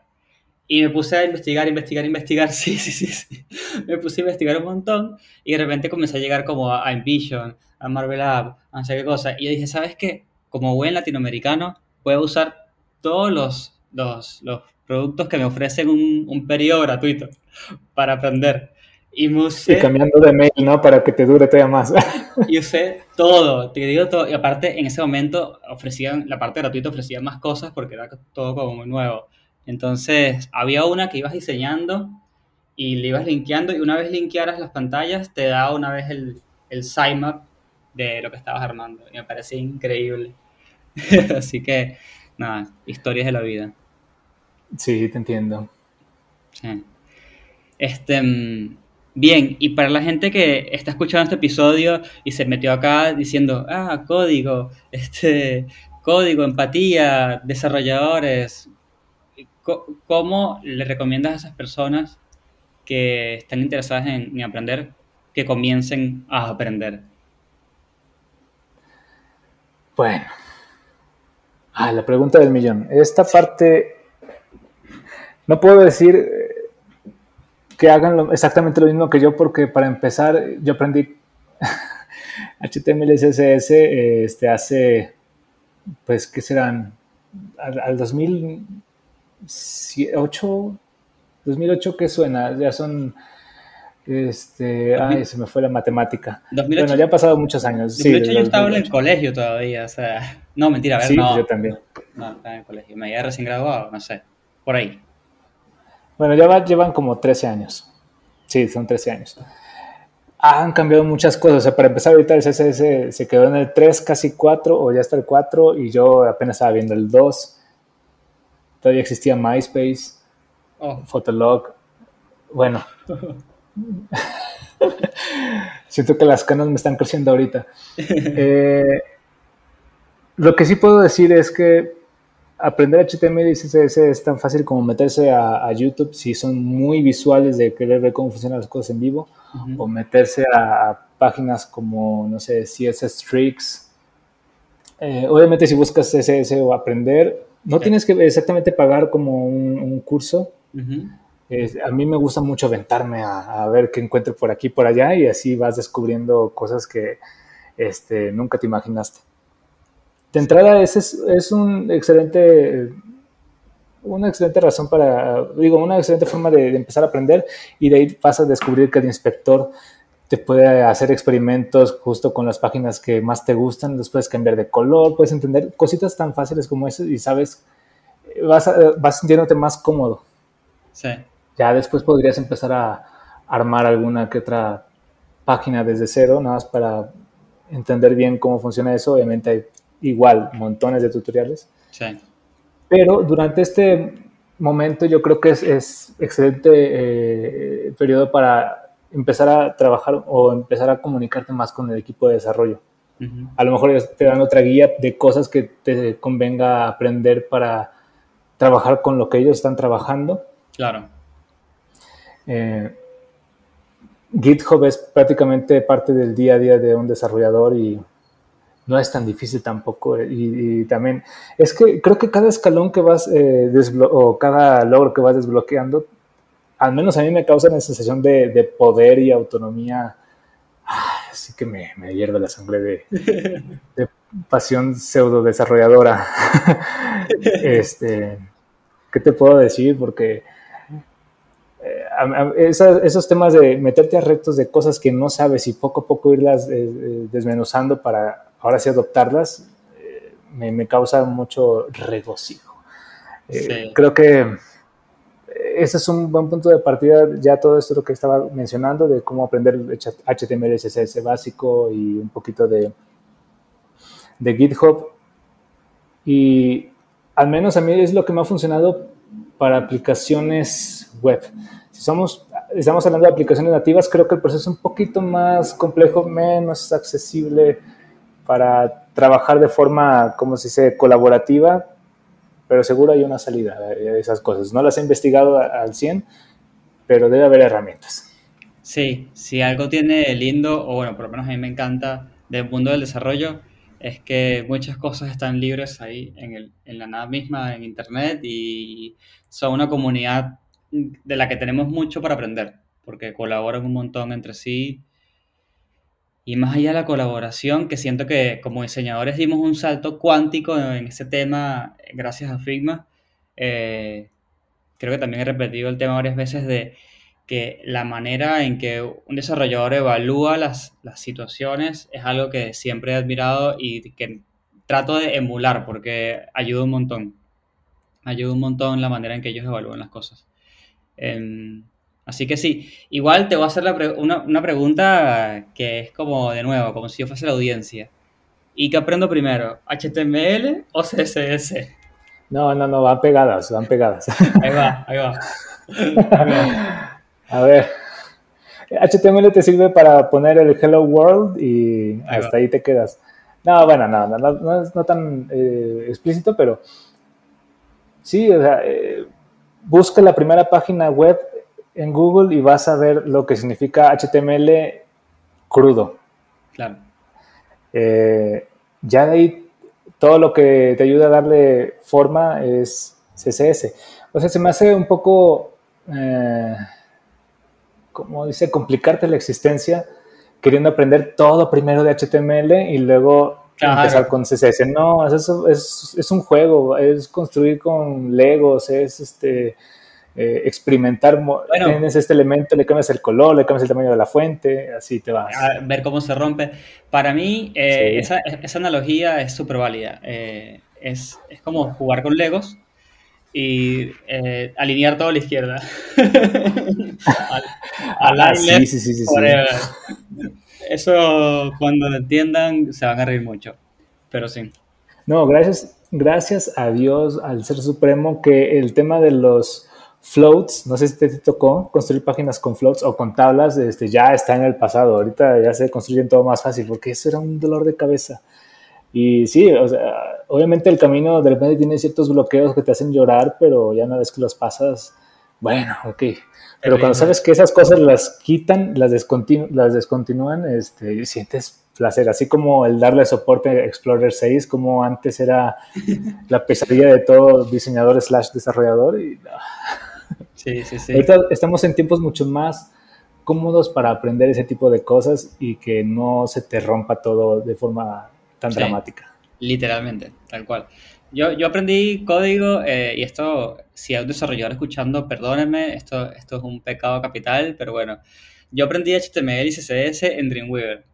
Y me puse a investigar, investigar, investigar, *laughs* sí, sí, sí, sí. Me puse a investigar un montón y de repente comencé a llegar como a, a Envision, a Marvel App, a no sé qué cosa. Y yo dije, ¿sabes qué? Como buen latinoamericano, puedo usar todos los, los, los productos que me ofrecen un, un periodo gratuito para aprender. Y me Y usé, cambiando de mail, ¿no? Para que te dure todavía más. *laughs* y usé todo, te digo todo. Y aparte, en ese momento ofrecían, la parte gratuita ofrecía más cosas porque era todo como muy nuevo. Entonces, había una que ibas diseñando y le ibas linkeando y una vez linkearas las pantallas, te daba una vez el, el sitemap de lo que estabas armando. Y me parecía increíble. *laughs* Así que, nada, historias de la vida. Sí, te entiendo. Sí. Este, mm, bien, y para la gente que está escuchando este episodio y se metió acá diciendo, ah, código, este, código, empatía, desarrolladores, ¿cómo le recomiendas a esas personas que están interesadas en, en aprender que comiencen a aprender? Bueno. Ah, la pregunta del millón. Esta parte, no puedo decir eh, que hagan lo- exactamente lo mismo que yo, porque para empezar, yo aprendí *laughs* HTML y CSS eh, este, hace, pues, ¿qué serán? Al, al 2008, 2008, ¿qué suena? Ya son, este, ay, se me fue la matemática. 2008, Bueno, ya han pasado muchos años. sí, 2008 yo desde estaba en el 2008. colegio todavía, o sea, no, mentira, a ver, Sí, no, yo también. no, estaba en el colegio, me había recién graduado, no sé, por ahí. Bueno, ya va- llevan como 13 años. Sí, son 13 años. Han cambiado muchas cosas. O sea, para empezar, ahorita el CSS se quedó en el 3, casi 4, o ya está el 4, y yo apenas estaba viendo el 2. Todavía existía MySpace, Oh, Fotolog. Bueno. *laughs* Siento que las canas me están creciendo ahorita. *laughs* Eh, lo que sí puedo decir es que aprender HTML y CSS es tan fácil como meterse a, a YouTube si son muy visuales de querer ver cómo funcionan las cosas en vivo, o meterse a, a páginas como, no sé, CSS Tricks. Eh, obviamente si buscas CSS o aprender, no tienes que exactamente pagar como un, un curso. A mí me gusta mucho aventarme a, a ver qué encuentro por aquí por allá y así vas descubriendo cosas que este, nunca te imaginaste. De entrada, ese es, es un excelente, una excelente razón para, digo, una excelente forma de, de empezar a aprender y de ahí vas a descubrir que el inspector te puede hacer experimentos justo con las páginas que más te gustan, los puedes cambiar de color, puedes entender cositas tan fáciles como eso y sabes, vas, a- vas sintiéndote más cómodo. Sí, Ya después podrías empezar a armar alguna que otra página desde cero, nada más para entender bien cómo funciona eso. Obviamente hay igual montones de tutoriales. sí, Pero durante este momento yo creo que es, es excelente eh, periodo para empezar a trabajar o empezar a comunicarte más con el equipo de desarrollo. A lo mejor te dan otra guía de cosas que te convenga aprender para trabajar con lo que ellos están trabajando. claro, Eh, GitHub es prácticamente parte del día a día de un desarrollador y no es tan difícil tampoco. eh, Y, y también es que creo que cada escalón que vas eh, o cada logro que vas desbloqueando, al menos a mí me causa una sensación de, de poder y autonomía. Ah, Así que me, me hierve la sangre de, *laughs* de pasión pseudo desarrolladora. *laughs* este, ¿Qué te puedo decir? Porque eh, a- a- esa- esos temas de meterte a retos de cosas que no sabes y poco a poco irlas eh, desmenuzando para ahora sí adoptarlas, eh, me, me causa mucho regocijo. Eh, Sí. Creo que ese es un buen punto de partida, ya todo esto lo que estaba mencionando, de cómo aprender HTML, CSS básico y un poquito de, de GitHub. Y al menos a mí es lo que me ha funcionado para aplicaciones web. Si somos, estamos hablando de aplicaciones nativas, creo que el proceso es un poquito más complejo, menos accesible para trabajar de forma, como se dice, colaborativa, pero seguro hay una salida de esas cosas. No las he investigado al 100, pero debe haber herramientas. Sí, si algo tiene lindo, o bueno, por lo menos a mí me encanta del mundo del desarrollo, es que muchas cosas están libres ahí en en la nada misma, en internet, y son una comunidad de la que tenemos mucho para aprender, porque colaboran un montón entre sí. Y más allá de la colaboración, que siento que como diseñadores dimos un salto cuántico en ese tema eh, gracias a Figma, eh, creo que también he repetido el tema varias veces de que la manera en que un desarrollador evalúa las, las situaciones es algo que siempre he admirado y que trato de emular porque ayuda un montón. Ayuda un montón la manera en que ellos evalúan las cosas. Em, así que sí, igual te voy a hacer la pre- una, una pregunta que es como de nuevo, como si yo fuese la audiencia. ¿Y qué aprendo primero? ¿HTML o CSS? No, no, no, van pegadas, van pegadas. Ahí va, ahí va. *laughs* A ver, HTML te sirve para poner el Hello World y Ahí hasta va. ahí te quedas. No, bueno, no, no, no, no es no tan eh, explícito, pero sí, o sea, eh, busca la primera página web en Google y vas a ver lo que significa HTML crudo. Claro. Eh, ya de ahí, todo lo que te ayuda a darle forma es CSS. O sea, se me hace un poco, eh, como dice, complicarte la existencia queriendo aprender todo primero de HTML y luego empezar con CSS. No, es, es un juego, es construir con Legos, es este... eh, experimentar, Bueno. tienes este elemento, le cambias el color, le cambias el tamaño de la fuente, así te vas. a ver cómo se rompe. Para mí, eh, Sí. esa, esa analogía es súper válida. Eh, es, es como jugar con Legos y eh, alinear todo a la izquierda. *laughs* Al- Ah, align sí, sí. Eso, cuando lo entiendan, se van a reír mucho. Pero sí. No, gracias, gracias a Dios, al Ser Supremo, que el tema de los floats, no sé si te tocó construir páginas con floats o con tablas, este, ya está en el pasado. Ahorita ya se construyen todo más fácil, porque eso era un dolor de cabeza. Y sí, o sea, obviamente el camino de repente tiene ciertos bloqueos que te hacen llorar, pero ya una vez que los pasas, bueno, ok. Pero cuando sabes que esas cosas las quitan, las, descontinu- las descontinúan, este, sientes placer. Así como el darle soporte a Explorer 6, como antes era la pesadilla de todo diseñador slash desarrollador. Y, ah, Sí, sí, sí. Ahorita estamos en tiempos mucho más cómodos para aprender ese tipo de cosas y que no se te rompa todo de forma tan Sí. dramática. Literalmente, tal cual. Yo, yo aprendí código eh, y esto, si hay un desarrollador escuchando, perdónenme, esto, esto es un pecado capital, pero bueno, yo aprendí HTML y CSS en Dreamweaver.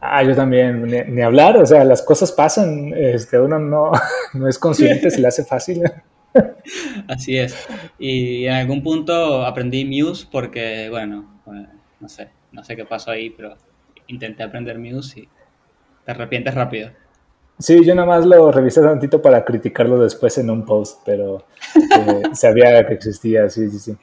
Ah, yo también, ni, ni hablar, o sea, las cosas pasan, este, uno no, *laughs* no es consciente, se le hace fácil. *laughs* Así es. Y en algún punto aprendí Muse porque, bueno, pues, no sé, no sé qué pasó ahí, pero intenté aprender Muse y te arrepientes rápido. Sí, yo nada más lo revisé tantito para criticarlo después en un post, pero eh, *laughs* sabía que existía, sí, sí, sí.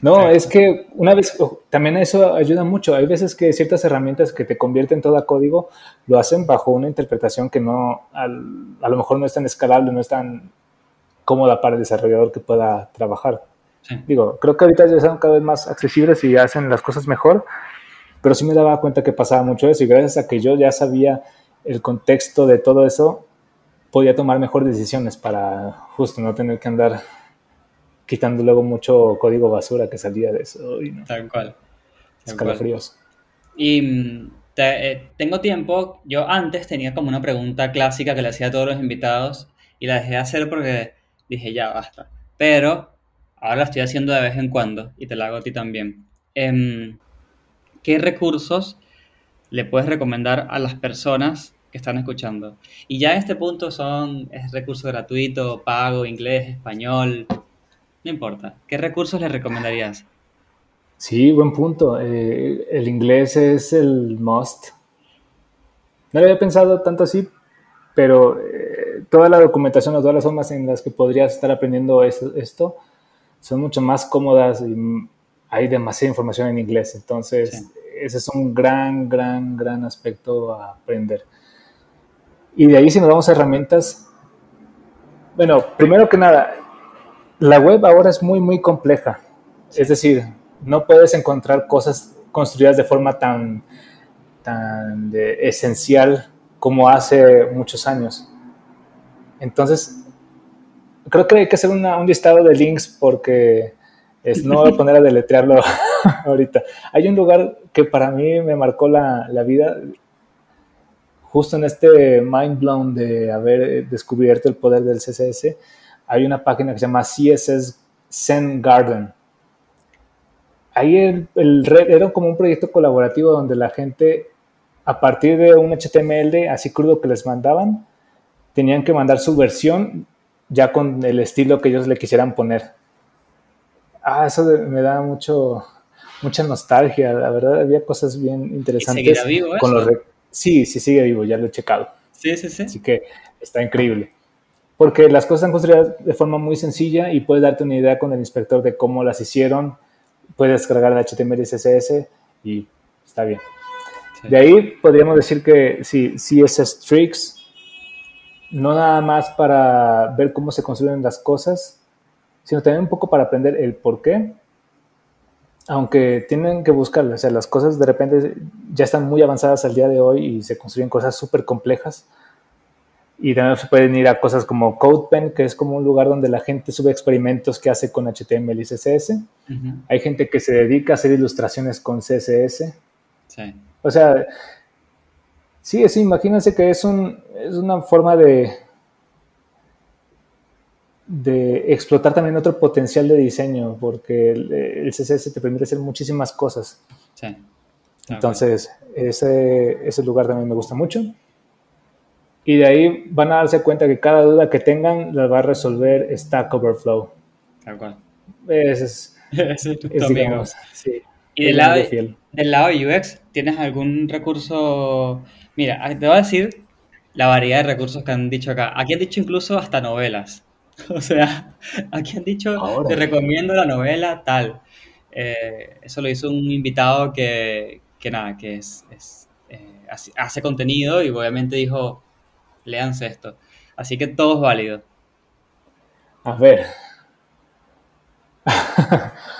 No, Claro. es que una vez, oh, también eso ayuda mucho. Hay veces que ciertas herramientas que te convierten todo a código lo hacen bajo una interpretación que no, al- a lo mejor no es tan escalable, no es tan cómoda para el desarrollador que pueda trabajar. Sí. Digo, creo que ahorita ya son cada vez más accesibles y hacen las cosas mejor, pero sí me daba cuenta que pasaba mucho eso y gracias a que yo ya sabía el contexto de todo eso, podía tomar mejores decisiones para justo no tener que andar quitando luego mucho código basura que salía de eso y no, Tal cual. Tal cual. escalofríos. Y mm, te- eh, tengo tiempo, yo antes tenía como una pregunta clásica que le hacía a todos los invitados y la dejé de hacer porque dije ya basta. Pero ahora la estoy haciendo de vez en cuando y te la hago a ti también. Em, ¿qué recursos le puedes recomendar a las personas que están escuchando? Y ya en este punto son es recurso gratuito, pago, inglés, español, no importa. ¿Qué recursos le recomendarías? Sí, buen punto. Eh, el inglés es el must. No lo había pensado tanto así, pero eh, toda la documentación todas las formas en las que podrías estar aprendiendo es- esto son mucho más cómodas y hay demasiada información en inglés. Entonces, Sí. ese es un gran, gran, gran aspecto a aprender. Y de ahí si nos vamos a herramientas, bueno, primero que nada, la web ahora es muy, muy compleja. Es decir, no puedes encontrar cosas construidas de forma tan, tan de- esencial como hace muchos años. Entonces, creo que hay que hacer una- un listado de links porque es, no voy a poner a deletrearlo *laughs* ahorita. Hay un lugar que para mí me marcó la, la vida, justo en este mind blown de haber descubierto el poder del CSS, hay una página que se llama CSS Zen Garden. Ahí el, el era como un proyecto colaborativo donde la gente, a partir de un HTML así crudo que les mandaban, tenían que mandar su versión ya con el estilo que ellos le quisieran poner. Ah, eso me da mucho, mucha nostalgia. La verdad, había cosas bien interesantes. seguirá vivo con los sí, sí sigue vivo, ya lo he checado. Sí, sí, sí. Así que está increíble. Porque las cosas están construidas de forma muy sencilla y puedes darte una idea con el inspector de cómo las hicieron. Puedes descargar el HTML y CSS y está bien. Sí. De ahí podríamos decir que sí, CSS Tricks, no nada más para ver cómo se construyen las cosas, sino también un poco para aprender el por qué. Aunque tienen que buscarlas, o sea, las cosas de repente ya están muy avanzadas al día de hoy y se construyen cosas súper complejas. Y también se pueden ir a cosas como CodePen, que es como un lugar donde la gente sube experimentos que hace con HTML y CSS. Hay gente que se dedica a hacer ilustraciones con CSS. Sí. O sea, sí, sí, imagínense que es, un, es una forma de, de explotar también otro potencial de diseño, porque el, el CSS te permite hacer muchísimas cosas. Sí. Entonces, ese, ese lugar también me gusta mucho. Y de ahí van a darse cuenta que cada duda que tengan la va a resolver Stack Overflow. Tal cual. Ese es, *laughs* es tu es, amigo. digamos, sí, Y del el lado. Del lado de UX, ¿tienes algún recurso? Mira, ah, te voy a decir la variedad de recursos que han dicho acá. Aquí han dicho incluso hasta novelas. *laughs* O sea, aquí han dicho, Ahora. te recomiendo la novela tal. Eh, eso lo hizo un invitado que, que nada, que es, es, eh, hace, hace contenido y obviamente dijo, léanse esto. Así que todo es válido. A ver. *laughs*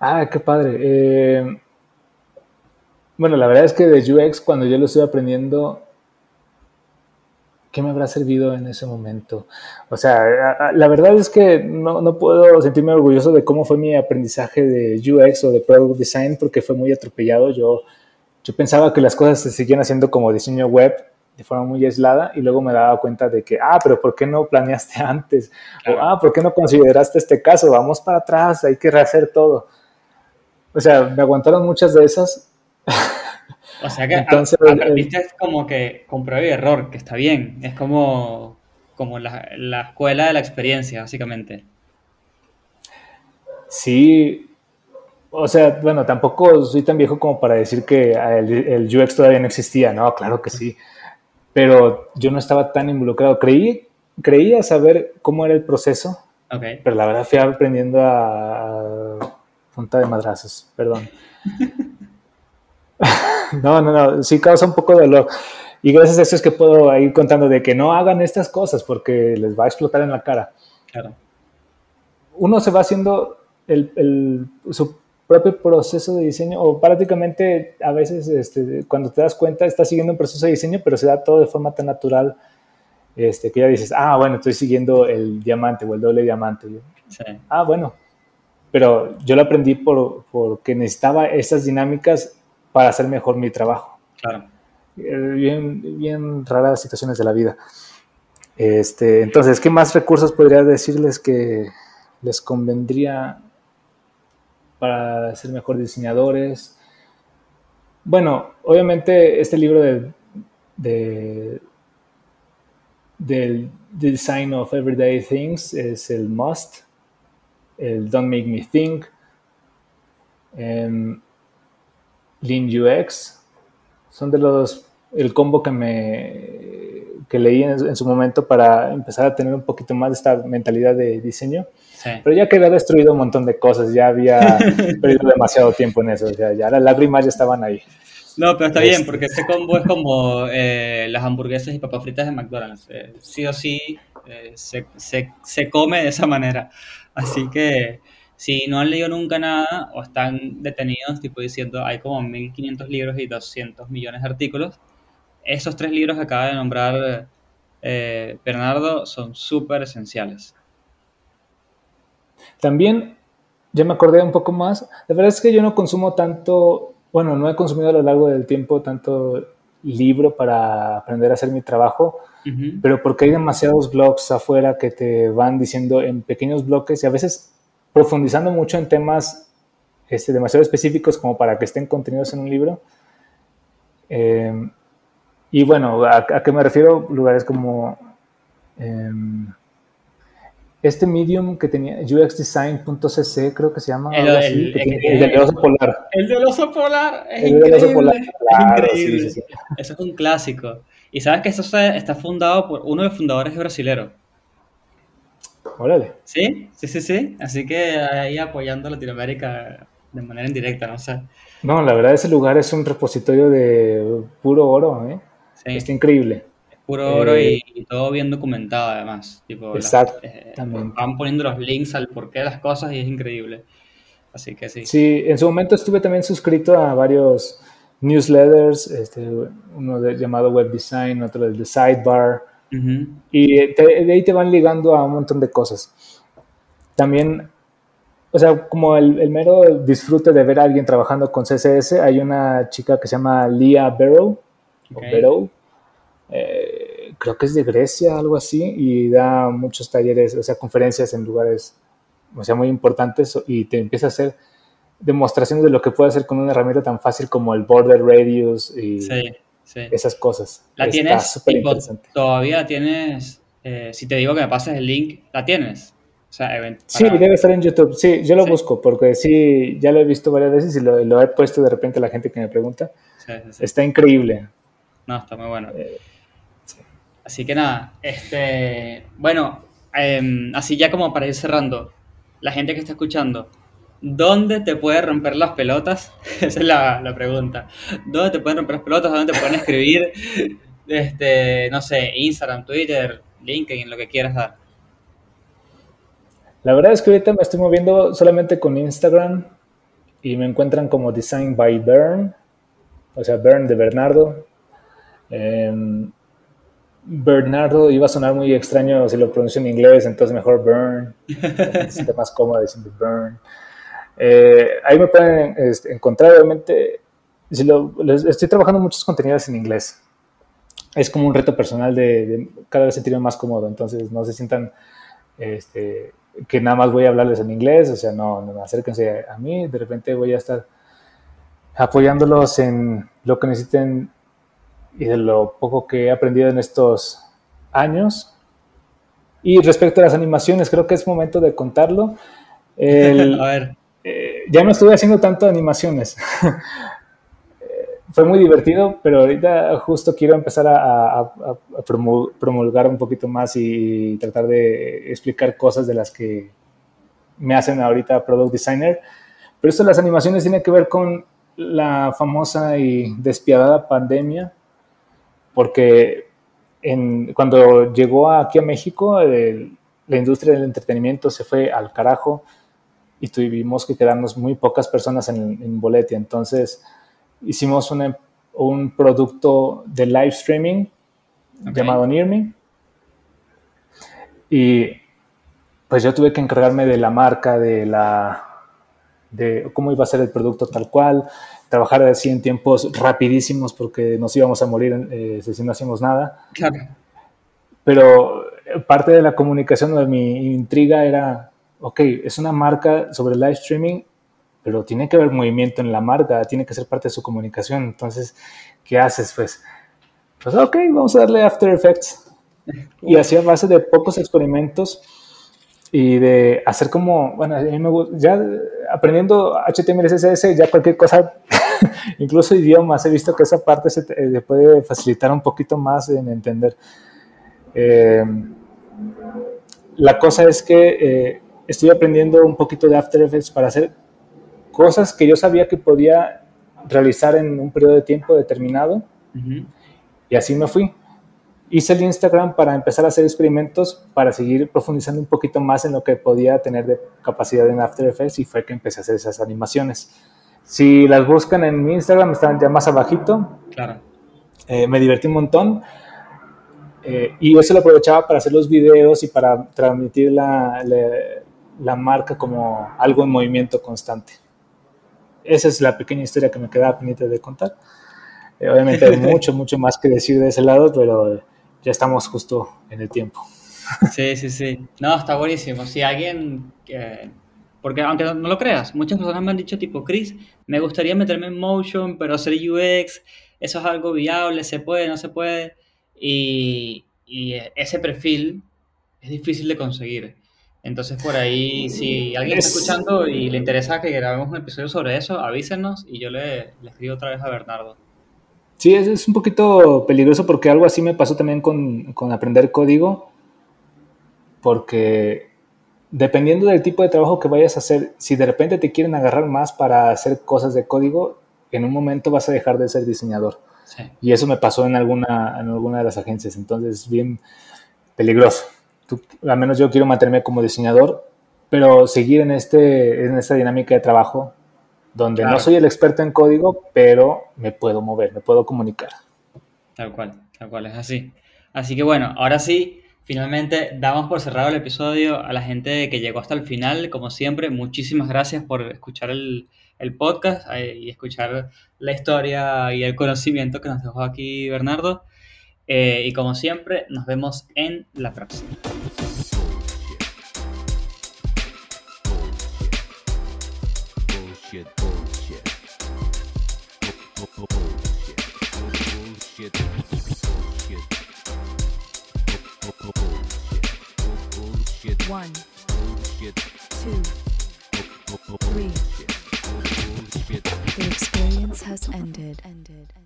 ah, qué padre. Eh, bueno, la verdad es que de UX, cuando yo lo estoy aprendiendo, ¿qué me habrá servido en ese momento? O sea, la verdad es que no, no puedo sentirme orgulloso de cómo fue mi aprendizaje de UX o de Product Design porque fue muy atropellado. Yo, yo pensaba que las cosas se seguían haciendo como diseño web de forma muy aislada y luego me daba cuenta de que, ah, pero ¿por qué no planeaste *laughs* antes? Claro. O, ah, ¿por qué no consideraste este caso? Vamos para atrás, hay que rehacer todo. O sea, me aguantaron muchas de esas. O sea que a- Entonces, aprendiste como que con prueba y error, que está bien. Es como, como la, la escuela de la experiencia, básicamente. Sí, o sea, bueno, tampoco soy tan viejo como para decir que el, el UX todavía no existía, no, claro que sí, pero yo no estaba tan involucrado. Creí, creía saber cómo era el proceso, Ok. pero la verdad fui aprendiendo a, a punta de madrazos, perdón. *laughs* *laughs* no, no, no, sí causa un poco de dolor. Y gracias a eso es que puedo ir contando de que no hagan estas cosas porque les va a explotar en la cara. Claro. Uno se va haciendo el, el- su propio proceso de diseño o prácticamente a veces este, cuando te das cuenta estás siguiendo un proceso de diseño pero se da todo de forma tan natural este, que ya dices, ah, bueno, estoy siguiendo el diamante o el doble diamante. Sí. ah, bueno, pero yo lo aprendí por, porque necesitaba esas dinámicas para hacer mejor mi trabajo. Claro. Eh, Bien, bien raras las situaciones de la vida. Este, entonces, ¿qué más recursos podría decirles que les convendría para ser mejor diseñadores? Bueno, obviamente este libro de, de- del Design of Everyday Things es el must, el Don't Make Me Think, em, Lean UX, son de los el combo que me que leí en, en su momento para empezar a tener un poquito más de esta mentalidad de diseño. Sí. Pero ya que había destruido un montón de cosas, ya había *laughs* perdido demasiado tiempo en eso, o sea, ya las lágrimas ya estaban ahí. No, pero está bien, Este- porque ese combo es como eh, las hamburguesas y papas fritas de McDonald's. Eh, sí o sí eh, se, se- se come de esa manera. Así que si no han leído nunca nada o están detenidos, tipo diciendo hay como 1500 libros y 200 millones de artículos, esos tres libros que acaba de nombrar eh, Bernardo son súper esenciales. También, ya me acordé un poco más, la verdad es que yo no consumo tanto, bueno, no he consumido a lo largo del tiempo tanto libro para aprender a hacer mi trabajo, Ujú. pero porque hay demasiados blogs afuera que te van diciendo en pequeños bloques y a veces profundizando mucho en temas este, demasiado específicos como para que estén contenidos en un libro. Eh, y bueno, ¿a, a qué me refiero? Lugares como em, este medium que tenía uxdesign.cc, creo que se llama. El- así, el- que el- tiene- el del oso polar. El del oso polar es El del oso increíble. es increíble. sí, sí, sí. Eso es un clásico. Y sabes que eso está fundado por uno de los fundadores es brasilero. Órale. ¿Sí? Sí, sí, sí. Así que ahí apoyando a Latinoamérica de manera indirecta, no sé. No, la verdad ese lugar es un repositorio de puro oro, ¿eh? Sí, Está increíble. es puro oro Eh, y, y todo bien documentado además. Tipo, las- Exactamente. eh, van poniendo los links al porqué de las cosas y es increíble. Así que sí. Sí, en su momento estuve también suscrito a varios newsletters, este, uno de- llamado Web Design, otro The Sidebar, Ujú. y te- de ahí te van ligando a un montón de cosas. También, o sea, como el, el mero disfrute de ver a alguien trabajando con CSS, hay una chica que se llama Leah Barrow, o Ok. Barrow, eh, creo que es de Grecia, algo así, y da muchos talleres, o sea, conferencias en lugares, o sea, muy importantes, y te empieza a hacer demostraciones de lo que puede hacer con una herramienta tan fácil como el border radius y Sí, sí. esas cosas. ¿La Está tienes? Tipo, interesante. ¿Todavía tienes? eh, si te digo que me pases el link, ¿la tienes? O sea, event- Sí, debe estar en YouTube. Sí, yo lo Sí. busco porque sí, ya lo he visto varias veces y lo, lo he puesto de repente a la gente que me pregunta. sí, sí, sí. Está increíble. No, está muy bueno. Eh, Así que nada, este, bueno, em, así ya como para ir cerrando, la gente que está escuchando, ¿dónde te puede romper las pelotas? *laughs* Esa es la, la pregunta. ¿Dónde te pueden romper las pelotas? ¿Dónde te pueden escribir? *laughs* Este, no sé, Instagram, Twitter, LinkedIn, lo que quieras dar. La verdad es que ahorita me estoy moviendo solamente con Instagram y me encuentran como Design by Bern, o sea, Bern de Bernardo. Em, Bernardo iba a sonar muy extraño si lo pronuncio en inglés, entonces mejor Bern. *laughs* Me siento más cómodo diciendo Bern. Eh, ahí me pueden este, encontrar, obviamente. Si lo- les- estoy trabajando muchos contenidos en inglés. es como un reto personal de, de cada vez sentirme más cómodo, entonces no se sientan este, que nada más voy a hablarles en inglés, o sea, no, no acérquense a mí, de repente voy a estar apoyándolos en lo que necesiten y de lo poco que he aprendido en estos años. Y respecto a las animaciones, creo que es momento de contarlo. *laughs* El, A ver, ya no estuve haciendo tanto animaciones. *laughs* Fue muy divertido, pero ahorita justo quiero empezar a, a- a- a promu- promulgar un poquito más y tratar de explicar cosas de las que me hacen ahorita product designer. Pero esto las animaciones tiene que ver con la famosa y despiadada pandemia, porque cuando llegó aquí a México, la industria del entretenimiento se fue al carajo y tuvimos que quedarnos muy pocas personas en, en Boletia. Entonces hicimos una- un producto de live streaming Ok. llamado Near Me. Y pues yo tuve que encargarme de la marca, de la de cómo iba a ser el producto tal cual, trabajar así en tiempos rapidísimos porque nos íbamos a morir eh, si no hacíamos nada claro. pero eh, parte de la comunicación de mi intriga era, ok, es una marca sobre live streaming, pero tiene que haber movimiento en la marca, tiene que ser parte de su comunicación. Entonces, ¿qué haces? Pues, pues ok, vamos a darle After Effects. Y así a base de pocos experimentos y de hacer como, bueno, a mí me gusta, ya aprendiendo HTML, CSS, ya cualquier cosa, *laughs* incluso idiomas, he visto que esa parte se, te- eh, puede facilitar un poquito más en entender. Eh, la cosa es que eh, estoy aprendiendo un poquito de After Effects para hacer cosas que yo sabía que podía realizar en un periodo de tiempo determinado Ujú. y así me fui. Hice el Instagram para empezar a hacer experimentos, para seguir profundizando un poquito más en lo que podía tener de capacidad en After Effects y fue que empecé a hacer esas animaciones. Si las buscan en mi Instagram, están ya más abajito. Claro. Eh, me divertí un montón. Eh, y eso lo aprovechaba para hacer los videos y para transmitir la, la, la marca como algo en movimiento constante. Esa es la pequeña historia que me quedaba pendiente de contar. Eh, obviamente hay *laughs* mucho, mucho más que decir de ese lado, pero ya estamos justo en el tiempo. Sí, sí, sí. No, está buenísimo. Si alguien, eh, porque aunque no, no lo creas, muchas personas me han dicho tipo, Chris, me gustaría meterme en motion, pero hacer UX, eso es algo viable, se puede, no se puede. Y, y ese perfil es difícil de conseguir. Entonces por ahí, si alguien está Es- escuchando y le interesa que grabemos un episodio sobre eso, avísenos y yo le, le escribo otra vez a Bernardo. Sí, es, es un poquito peligroso porque algo así me pasó también con, con aprender código, porque dependiendo del tipo de trabajo que vayas a hacer, si de repente te quieren agarrar más para hacer cosas de código, en un momento vas a dejar de ser diseñador. Sí. Y eso me pasó en alguna, en alguna de las agencias, entonces es bien peligroso. Tú- al menos yo quiero mantenerme como diseñador, pero seguir en, este, en esta dinámica de trabajo donde Claro. no soy el experto en código, pero me puedo mover, me puedo comunicar. Tal cual, tal cual, es así. Así que bueno, ahora sí, finalmente damos por cerrado el episodio a la gente que llegó hasta el final. Como siempre, muchísimas gracias por escuchar el, el podcast eh, y escuchar la historia y el conocimiento que nos dejó aquí Bernardo. Eh, y como siempre, nos vemos en la próxima. One, two, three. The experience has ended. Ended.